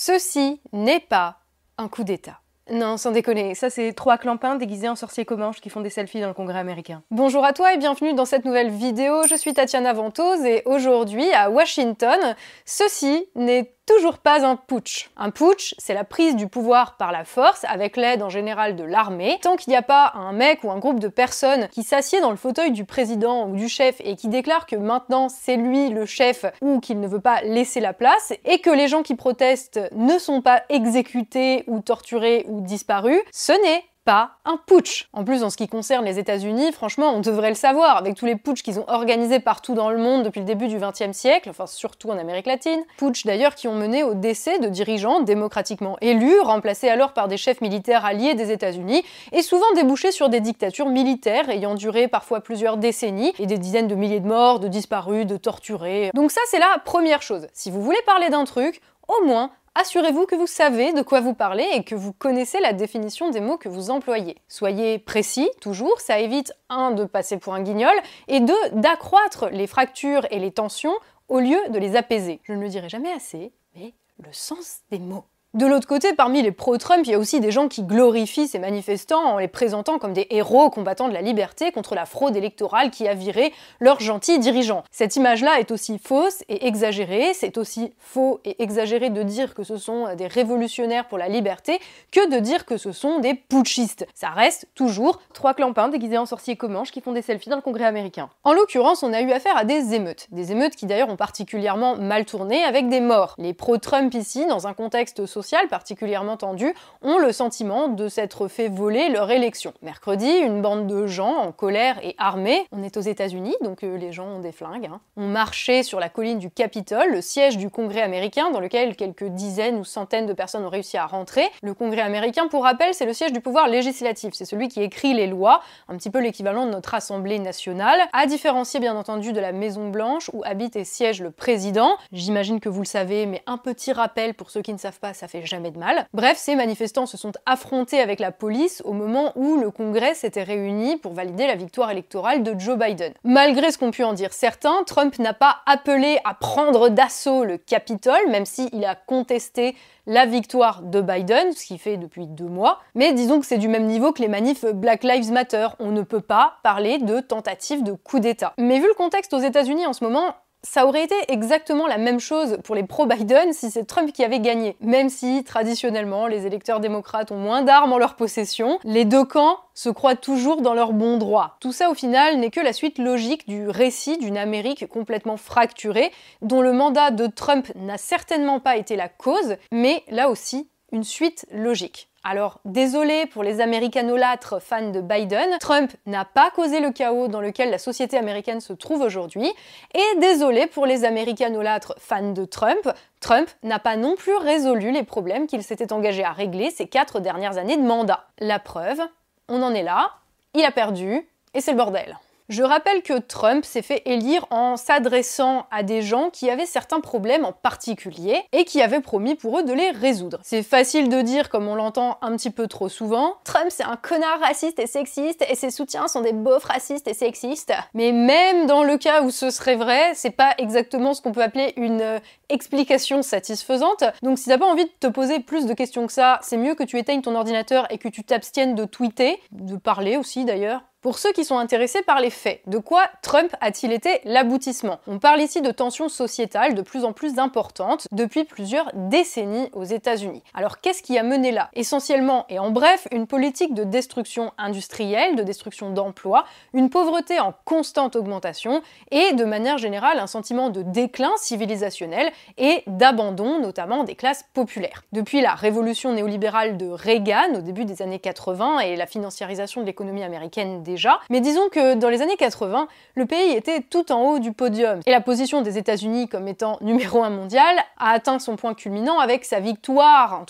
Ceci n'est pas un coup d'État. Non, sans déconner, ça c'est trois clampins déguisés en sorciers comanches qui font des selfies dans le Congrès américain. Bonjour à toi et bienvenue dans cette nouvelle vidéo, je suis Tatiana Ventose et aujourd'hui à Washington, ceci n'est toujours pas un putsch. Un putsch, c'est la prise du pouvoir par la force, avec l'aide en général de l'armée. Tant qu'il n'y a pas un mec ou un groupe de personnes qui s'assied dans le fauteuil du président ou du chef et qui déclare que maintenant c'est lui le chef ou qu'il ne veut pas laisser la place, et que les gens qui protestent ne sont pas exécutés ou torturés ou disparus, ce n'est pas un putsch. En plus, en ce qui concerne les États-Unis, franchement, on devrait le savoir, avec tous les putschs qu'ils ont organisés partout dans le monde depuis le début du XXe siècle, enfin surtout en Amérique latine. Putschs d'ailleurs qui ont mené au décès de dirigeants démocratiquement élus, remplacés alors par des chefs militaires alliés des États-Unis, et souvent débouchés sur des dictatures militaires ayant duré parfois plusieurs décennies, et des dizaines de milliers de morts, de disparus, de torturés. Donc ça, c'est la première chose. Si vous voulez parler d'un truc, au moins assurez-vous que vous savez de quoi vous parlez et que vous connaissez la définition des mots que vous employez. Soyez précis, toujours, ça évite, un, de passer pour un guignol, et deux, d'accroître les fractures et les tensions au lieu de les apaiser. Je ne le dirai jamais assez, mais le sens des mots. De l'autre côté, parmi les pro-Trump, il y a aussi des gens qui glorifient ces manifestants en les présentant comme des héros combattant de la liberté contre la fraude électorale qui a viré leurs gentils dirigeants. Cette image-là est aussi fausse et exagérée, c'est aussi faux et exagéré de dire que ce sont des révolutionnaires pour la liberté que de dire que ce sont des putschistes. Ça reste toujours trois clampins déguisés en sorciers comanches qui font des selfies dans le Congrès américain. En l'occurrence, on a eu affaire à des émeutes. Des émeutes qui d'ailleurs ont particulièrement mal tourné avec des morts. Les pro-Trump ici, dans un contexte social particulièrement tendu, ont le sentiment de s'être fait voler leur élection. Mercredi, une bande de gens en colère et armés, on est aux États-Unis, donc euh, les gens ont des flingues, hein, ont marché sur la colline du Capitole, le siège du Congrès américain, dans lequel quelques dizaines ou centaines de personnes ont réussi à rentrer. Le Congrès américain, pour rappel, c'est le siège du pouvoir législatif, c'est celui qui écrit les lois, un petit peu l'équivalent de notre Assemblée nationale, à différencier bien entendu de la Maison Blanche où habite et siège le président. J'imagine que vous le savez, mais un petit rappel pour ceux qui ne savent pas, ça fait jamais de mal. Bref, ces manifestants se sont affrontés avec la police au moment où le Congrès s'était réuni pour valider la victoire électorale de Joe Biden. Malgré ce qu'ont pu en dire certains, Trump n'a pas appelé à prendre d'assaut le Capitole, même s'il a contesté la victoire de Biden, ce qu'il fait depuis deux mois. Mais disons que c'est du même niveau que les manifs Black Lives Matter. On ne peut pas parler de tentative de coup d'État. Mais vu le contexte aux États-Unis en ce moment, ça aurait été exactement la même chose pour les pro-Biden si c'est Trump qui avait gagné. Même si, traditionnellement, les électeurs démocrates ont moins d'armes en leur possession, les deux camps se croient toujours dans leur bon droit. Tout ça, au final, n'est que la suite logique du récit d'une Amérique complètement fracturée, dont le mandat de Trump n'a certainement pas été la cause, mais là aussi, une suite logique. Alors, désolé pour les américanolâtres fans de Biden, Trump n'a pas causé le chaos dans lequel la société américaine se trouve aujourd'hui, et désolé pour les américanolâtres fans de Trump, Trump n'a pas non plus résolu les problèmes qu'il s'était engagé à régler ces quatre dernières années de mandat. La preuve, on en est là, il a perdu, et c'est le bordel. Je rappelle que Trump s'est fait élire en s'adressant à des gens qui avaient certains problèmes en particulier et qui avaient promis pour eux de les résoudre. C'est facile de dire, comme on l'entend un petit peu trop souvent, Trump c'est un connard raciste et sexiste et ses soutiens sont des beaufs racistes et sexistes. Mais même dans le cas où ce serait vrai, c'est pas exactement ce qu'on peut appeler une euh, explication satisfaisante. Donc si t'as pas envie de te poser plus de questions que ça, c'est mieux que tu éteignes ton ordinateur et que tu t'abstiennes de tweeter, de parler aussi d'ailleurs. Pour ceux qui sont intéressés par les faits, de quoi Trump a-t-il été l'aboutissement? On parle ici de tensions sociétales de plus en plus importantes depuis plusieurs décennies aux États-Unis. Alors qu'est-ce qui a mené là? Essentiellement et en bref, une politique de destruction industrielle, de destruction d'emplois, une pauvreté en constante augmentation et de manière générale un sentiment de déclin civilisationnel et d'abandon notamment des classes populaires. Depuis la révolution néolibérale de Reagan au début des années 80 et la financiarisation de l'économie américaine mais disons que dans les années 80, le pays était tout en haut du podium et la position des États-Unis comme étant numéro un mondial a atteint son point culminant avec sa victoire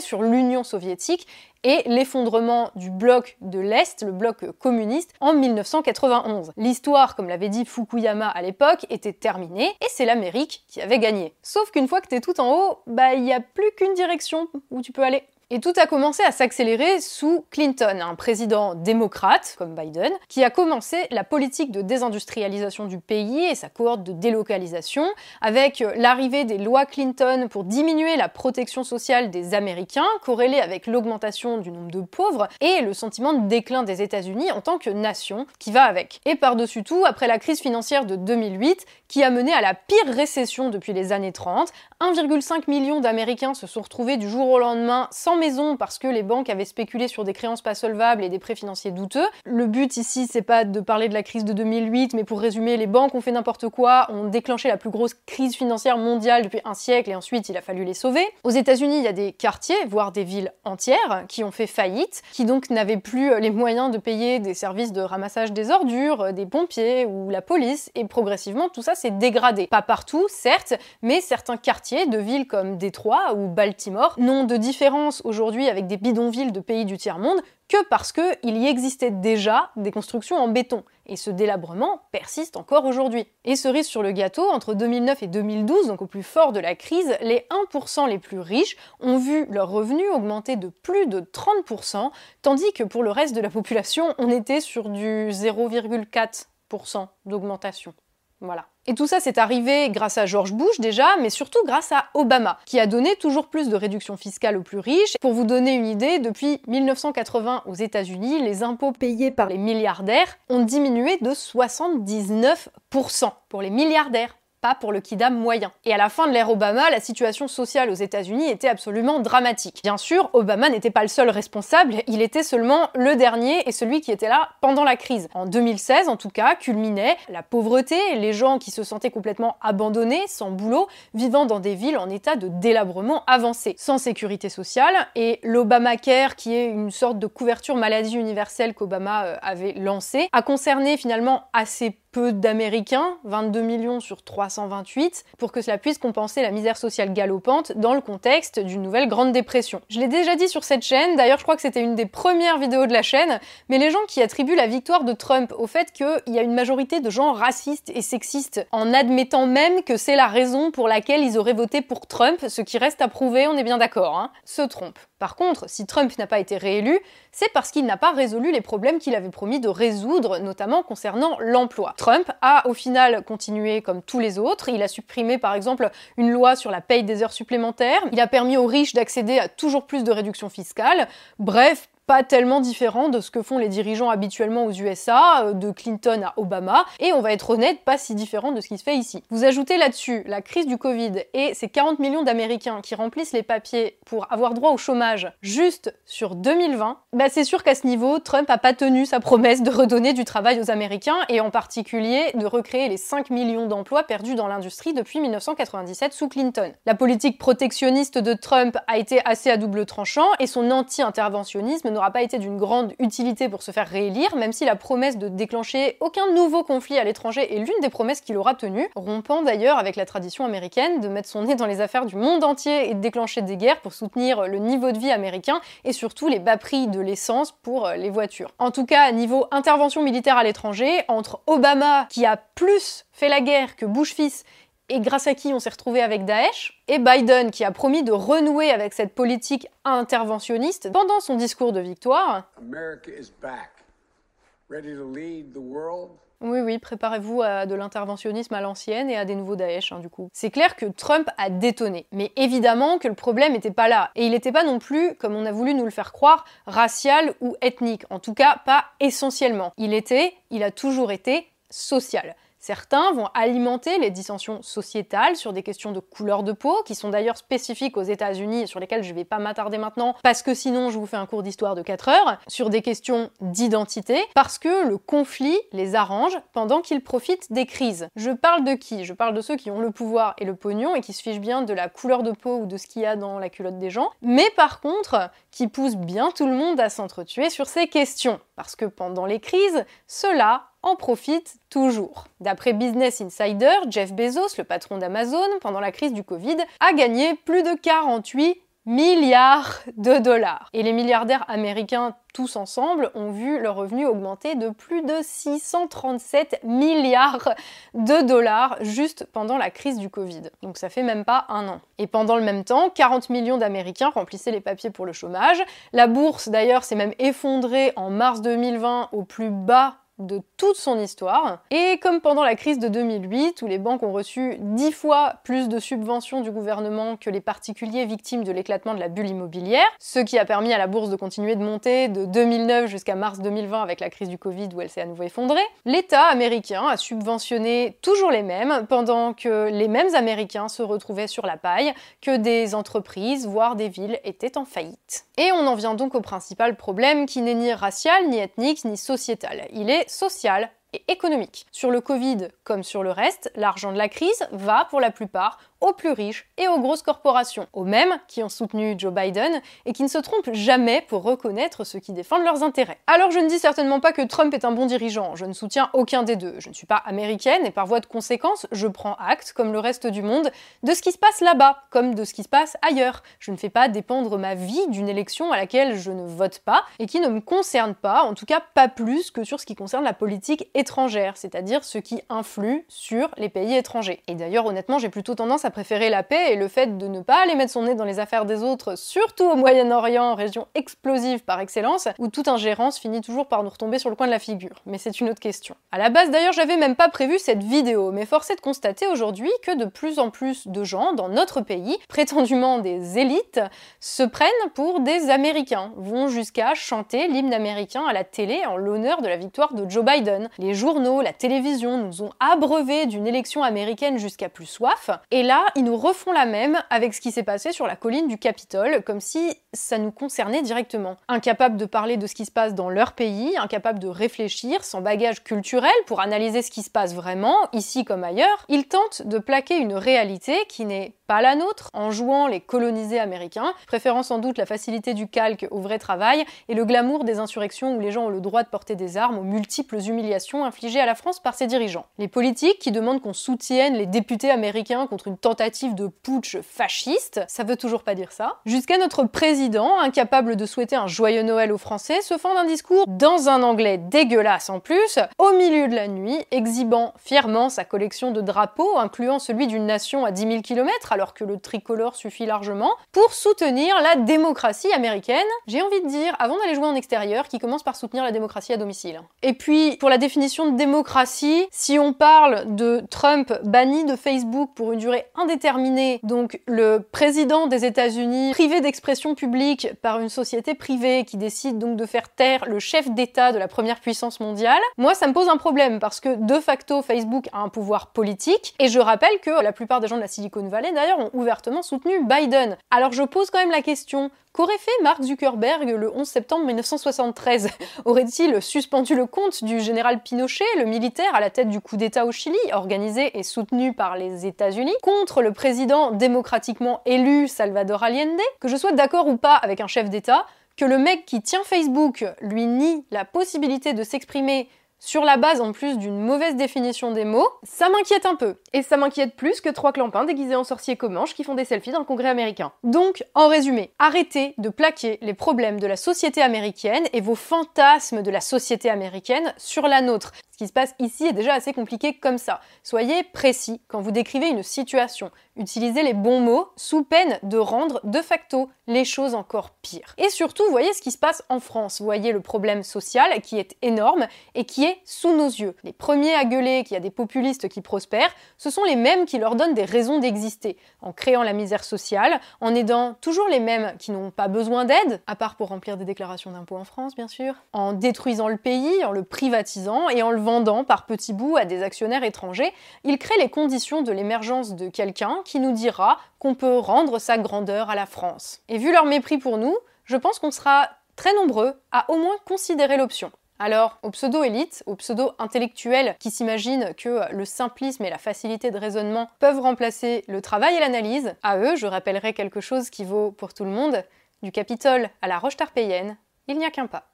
sur l'Union soviétique et l'effondrement du bloc de l'Est, le bloc communiste, en 1991. L'histoire, comme l'avait dit Fukuyama à l'époque, était terminée et c'est l'Amérique qui avait gagné. Sauf qu'une fois que t'es tout en haut, bah il n'y a plus qu'une direction où tu peux aller. Et tout a commencé à s'accélérer sous Clinton, un président démocrate comme Biden, qui a commencé la politique de désindustrialisation du pays et sa cohorte de délocalisation, avec l'arrivée des lois Clinton pour diminuer la protection sociale des Américains, corrélée avec l'augmentation du nombre de pauvres et le sentiment de déclin des États-Unis en tant que nation qui va avec. Et par-dessus tout, après la crise financière de 2008, qui a mené à la pire récession depuis les années 30, 1,5 million d'Américains se sont retrouvés du jour au lendemain sans maison parce que les banques avaient spéculé sur des créances pas solvables et des prêts financiers douteux. Le but ici, c'est pas de parler de la crise de 2008, mais pour résumer, les banques ont fait n'importe quoi, ont déclenché la plus grosse crise financière mondiale depuis un siècle et ensuite il a fallu les sauver. Aux États-Unis, il y a des quartiers, voire des villes entières, qui ont fait faillite, qui donc n'avaient plus les moyens de payer des services de ramassage des ordures, des pompiers ou la police, et progressivement tout ça s'est dégradé. Pas partout, certes, mais certains quartiers de villes comme Détroit ou Baltimore n'ont de différence aujourd'hui avec des bidonvilles de pays du tiers-monde que parce qu'il y existait déjà des constructions en béton. Et ce délabrement persiste encore aujourd'hui. Et cerise sur le gâteau, entre 2009 et 2012, donc au plus fort de la crise, les 1% les plus riches ont vu leurs revenus augmenter de plus de 30%, tandis que pour le reste de la population, on était sur du 0,4% d'augmentation. Voilà. Et tout ça, c'est arrivé grâce à George Bush déjà, mais surtout grâce à Obama, qui a donné toujours plus de réductions fiscales aux plus riches. Pour vous donner une idée, depuis 1980 aux États-Unis, les impôts payés par les milliardaires ont diminué de 79% pour les milliardaires pas pour le kidam moyen. Et à la fin de l'ère Obama, la situation sociale aux États-Unis était absolument dramatique. Bien sûr, Obama n'était pas le seul responsable, il était seulement le dernier et celui qui était là pendant la crise. En 2016, en tout cas, culminait la pauvreté, les gens qui se sentaient complètement abandonnés, sans boulot, vivant dans des villes en état de délabrement avancé, sans sécurité sociale, et l'Obamacare, qui est une sorte de couverture maladie universelle qu'Obama euh, avait lancée, a concerné finalement assez peu d'Américains, 22 millions sur 328, pour que cela puisse compenser la misère sociale galopante dans le contexte d'une nouvelle Grande Dépression. Je l'ai déjà dit sur cette chaîne, d'ailleurs je crois que c'était une des premières vidéos de la chaîne, mais les gens qui attribuent la victoire de Trump au fait qu'il y a une majorité de gens racistes et sexistes, en admettant même que c'est la raison pour laquelle ils auraient voté pour Trump, ce qui reste à prouver, on est bien d'accord, hein, se trompent. Par contre, si Trump n'a pas été réélu, c'est parce qu'il n'a pas résolu les problèmes qu'il avait promis de résoudre, notamment concernant l'emploi. Trump a au final continué comme tous les autres, il a supprimé par exemple une loi sur la paye des heures supplémentaires, il a permis aux riches d'accéder à toujours plus de réductions fiscales, bref, pas tellement différent de ce que font les dirigeants habituellement aux USA, euh, de Clinton à Obama, et on va être honnête, pas si différent de ce qui se fait ici. Vous ajoutez là-dessus la crise du Covid et ces 40 millions d'Américains qui remplissent les papiers pour avoir droit au chômage juste sur 2020, bah c'est sûr qu'à ce niveau, Trump a pas tenu sa promesse de redonner du travail aux Américains et en particulier de recréer les 5 millions d'emplois perdus dans l'industrie depuis 1997 sous Clinton. La politique protectionniste de Trump a été assez à double tranchant et son anti-interventionnisme n'aura pas été d'une grande utilité pour se faire réélire, même si la promesse de déclencher aucun nouveau conflit à l'étranger est l'une des promesses qu'il aura tenues, rompant d'ailleurs avec la tradition américaine de mettre son nez dans les affaires du monde entier et de déclencher des guerres pour soutenir le niveau de vie américain et surtout les bas prix de l'essence pour les voitures. En tout cas, niveau intervention militaire à l'étranger, entre Obama qui a plus fait la guerre que Bush fils et grâce à qui on s'est retrouvé avec Daesh, et Biden qui a promis de renouer avec cette politique interventionniste pendant son discours de victoire. Oui, oui, préparez-vous à de l'interventionnisme à l'ancienne et à des nouveaux Daesh, hein, du coup. C'est clair que Trump a détonné, mais évidemment que le problème n'était pas là. Et il n'était pas non plus, comme on a voulu nous le faire croire, racial ou ethnique. En tout cas, pas essentiellement. Il était, il a toujours été, social. Certains vont alimenter les dissensions sociétales sur des questions de couleur de peau, qui sont d'ailleurs spécifiques aux États-Unis et sur lesquelles je ne vais pas m'attarder maintenant, parce que sinon je vous fais un cours d'histoire de 4 heures, sur des questions d'identité, parce que le conflit les arrange pendant qu'ils profitent des crises. Je parle de qui? Je parle de ceux qui ont le pouvoir et le pognon et qui se fichent bien de la couleur de peau ou de ce qu'il y a dans la culotte des gens, mais par contre, qui poussent bien tout le monde à s'entretuer sur ces questions. Parce que pendant les crises, cela en profite toujours. D'après Business Insider, Jeff Bezos, le patron d'Amazon, pendant la crise du Covid, a gagné plus de 48 milliards de dollars. Et les milliardaires américains tous ensemble ont vu leur revenu augmenter de plus de 637 milliards de dollars juste pendant la crise du Covid. Donc ça fait même pas un an. Et pendant le même temps, 40 millions d'Américains remplissaient les papiers pour le chômage. La bourse d'ailleurs s'est même effondrée en mars 2020 au plus bas de toute son histoire. Et comme pendant la crise de 2008, où les banques ont reçu dix fois plus de subventions du gouvernement que les particuliers victimes de l'éclatement de la bulle immobilière, ce qui a permis à la bourse de continuer de monter de 2009 jusqu'à mars 2020 avec la crise du Covid où elle s'est à nouveau effondrée, l'État américain a subventionné toujours les mêmes pendant que les mêmes Américains se retrouvaient sur la paille, que des entreprises, voire des villes étaient en faillite. Et on en vient donc au principal problème qui n'est ni racial, ni ethnique, ni sociétal. Il est social et économique. Sur le Covid comme sur le reste, l'argent de la crise va pour la plupart aux plus riches et aux grosses corporations, aux mêmes qui ont soutenu Joe Biden et qui ne se trompent jamais pour reconnaître ceux qui défendent leurs intérêts. Alors je ne dis certainement pas que Trump est un bon dirigeant, je ne soutiens aucun des deux. Je ne suis pas américaine et par voie de conséquence, je prends acte, comme le reste du monde, de ce qui se passe là-bas, comme de ce qui se passe ailleurs. Je ne fais pas dépendre ma vie d'une élection à laquelle je ne vote pas et qui ne me concerne pas, en tout cas pas plus que sur ce qui concerne la politique étrangère, c'est-à-dire ce qui influe sur les pays étrangers. Et d'ailleurs honnêtement j'ai plutôt tendance à préférer la paix et le fait de ne pas aller mettre son nez dans les affaires des autres, surtout au Moyen-Orient, région explosive par excellence, où toute ingérence finit toujours par nous retomber sur le coin de la figure. Mais c'est une autre question. À la base d'ailleurs, j'avais même pas prévu cette vidéo, mais force est de constater aujourd'hui que de plus en plus de gens dans notre pays, prétendument des élites, se prennent pour des Américains, vont jusqu'à chanter l'hymne américain à la télé en l'honneur de la victoire de Joe Biden. Les journaux, la télévision nous ont abreuvés d'une élection américaine jusqu'à plus soif, et là, ils nous refont la même avec ce qui s'est passé sur la colline du Capitole, comme si ça nous concernait directement. Incapables de parler de ce qui se passe dans leur pays, incapables de réfléchir, sans bagage culturel pour analyser ce qui se passe vraiment, ici comme ailleurs, ils tentent de plaquer une réalité qui n'est pas la nôtre, en jouant les colonisés américains, préférant sans doute la facilité du calque au vrai travail et le glamour des insurrections où les gens ont le droit de porter des armes aux multiples humiliations infligées à la France par ses dirigeants. Les politiques qui demandent qu'on soutienne les députés américains contre une tentative de putsch fasciste, ça veut toujours pas dire ça, jusqu'à notre président, incapable de souhaiter un joyeux Noël aux Français, se fend un discours dans un anglais dégueulasse en plus, au milieu de la nuit, exhibant fièrement sa collection de drapeaux, incluant celui d'une nation à 10 000 km, alors que le tricolore suffit largement, pour soutenir la démocratie américaine. J'ai envie de dire, avant d'aller jouer en extérieur, qui commence par soutenir la démocratie à domicile. Et puis, pour la définition de démocratie, si on parle de Trump banni de Facebook pour une durée indéterminée, donc le président des États-Unis privé d'expression publique par une société privée qui décide donc de faire taire le chef d'État de la première puissance mondiale, moi ça me pose un problème parce que de facto Facebook a un pouvoir politique et je rappelle que la plupart des gens de la Silicon Valley d'ailleurs ont ouvertement soutenu Biden. Alors je pose quand même la question, qu'aurait fait Mark Zuckerberg le 11 septembre 1973 Aurait-il suspendu le compte du général Pinochet, le militaire à la tête du coup d'État au Chili, organisé et soutenu par les États-Unis, contre le président démocratiquement élu Salvador Allende? Que je sois d'accord ou pas avec un chef d'État, que le mec qui tient Facebook lui nie la possibilité de s'exprimer sur la base en plus d'une mauvaise définition des mots, ça m'inquiète un peu. Et ça m'inquiète plus que trois clampins déguisés en sorciers comanches qui font des selfies dans le congrès américain. Donc, en résumé, arrêtez de plaquer les problèmes de la société américaine et vos fantasmes de la société américaine sur la nôtre. Qui se passe ici est déjà assez compliqué comme ça. Soyez précis quand vous décrivez une situation. Utilisez les bons mots sous peine de rendre de facto les choses encore pires. Et surtout, voyez ce qui se passe en France. Voyez le problème social qui est énorme et qui est sous nos yeux. Les premiers à gueuler qu'il y a des populistes qui prospèrent, ce sont les mêmes qui leur donnent des raisons d'exister, en créant la misère sociale, en aidant toujours les mêmes qui n'ont pas besoin d'aide, à part pour remplir des déclarations d'impôts en France bien sûr, en détruisant le pays, en le privatisant et en le vendant par petits bouts à des actionnaires étrangers. Ils créent les conditions de l'émergence de quelqu'un qui nous dira qu'on peut rendre sa grandeur à la France. Et vu leur mépris pour nous, je pense qu'on sera très nombreux à au moins considérer l'option. Alors, aux pseudo-élites, aux pseudo-intellectuels qui s'imaginent que le simplisme et la facilité de raisonnement peuvent remplacer le travail et l'analyse, à eux, je rappellerai quelque chose qui vaut pour tout le monde, du Capitole à la Roche Tarpéienne, il n'y a qu'un pas.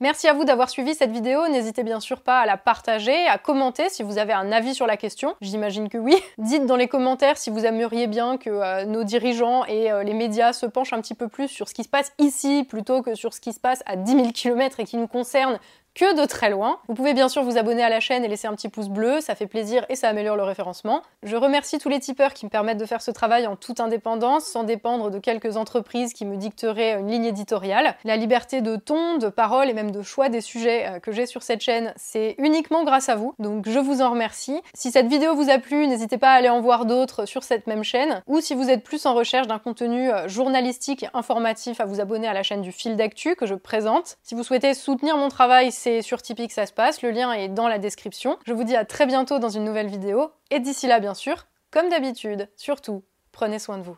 Merci à vous d'avoir suivi cette vidéo, n'hésitez bien sûr pas à la partager, à commenter si vous avez un avis sur la question, j'imagine que oui. Dites dans les commentaires si vous aimeriez bien que euh, nos dirigeants et euh, les médias se penchent un petit peu plus sur ce qui se passe ici plutôt que sur ce qui se passe à 10 000 km et qui nous concerne que de très loin. Vous pouvez bien sûr vous abonner à la chaîne et laisser un petit pouce bleu, ça fait plaisir et ça améliore le référencement. Je remercie tous les tipeurs qui me permettent de faire ce travail en toute indépendance, sans dépendre de quelques entreprises qui me dicteraient une ligne éditoriale. La liberté de ton, de parole et même de choix des sujets euh, que j'ai sur cette chaîne, c'est uniquement grâce à vous, donc je vous en remercie. Si cette vidéo vous a plu, n'hésitez pas à aller en voir d'autres sur cette même chaîne, ou si vous êtes plus en recherche d'un contenu euh, journalistique et informatif, à vous abonner à la chaîne du fil d'actu que je présente. Si vous souhaitez soutenir mon travail, sur Tipeee que ça se passe, le lien est dans la description. Je vous dis à très bientôt dans une nouvelle vidéo, et d'ici là bien sûr, comme d'habitude, surtout, prenez soin de vous.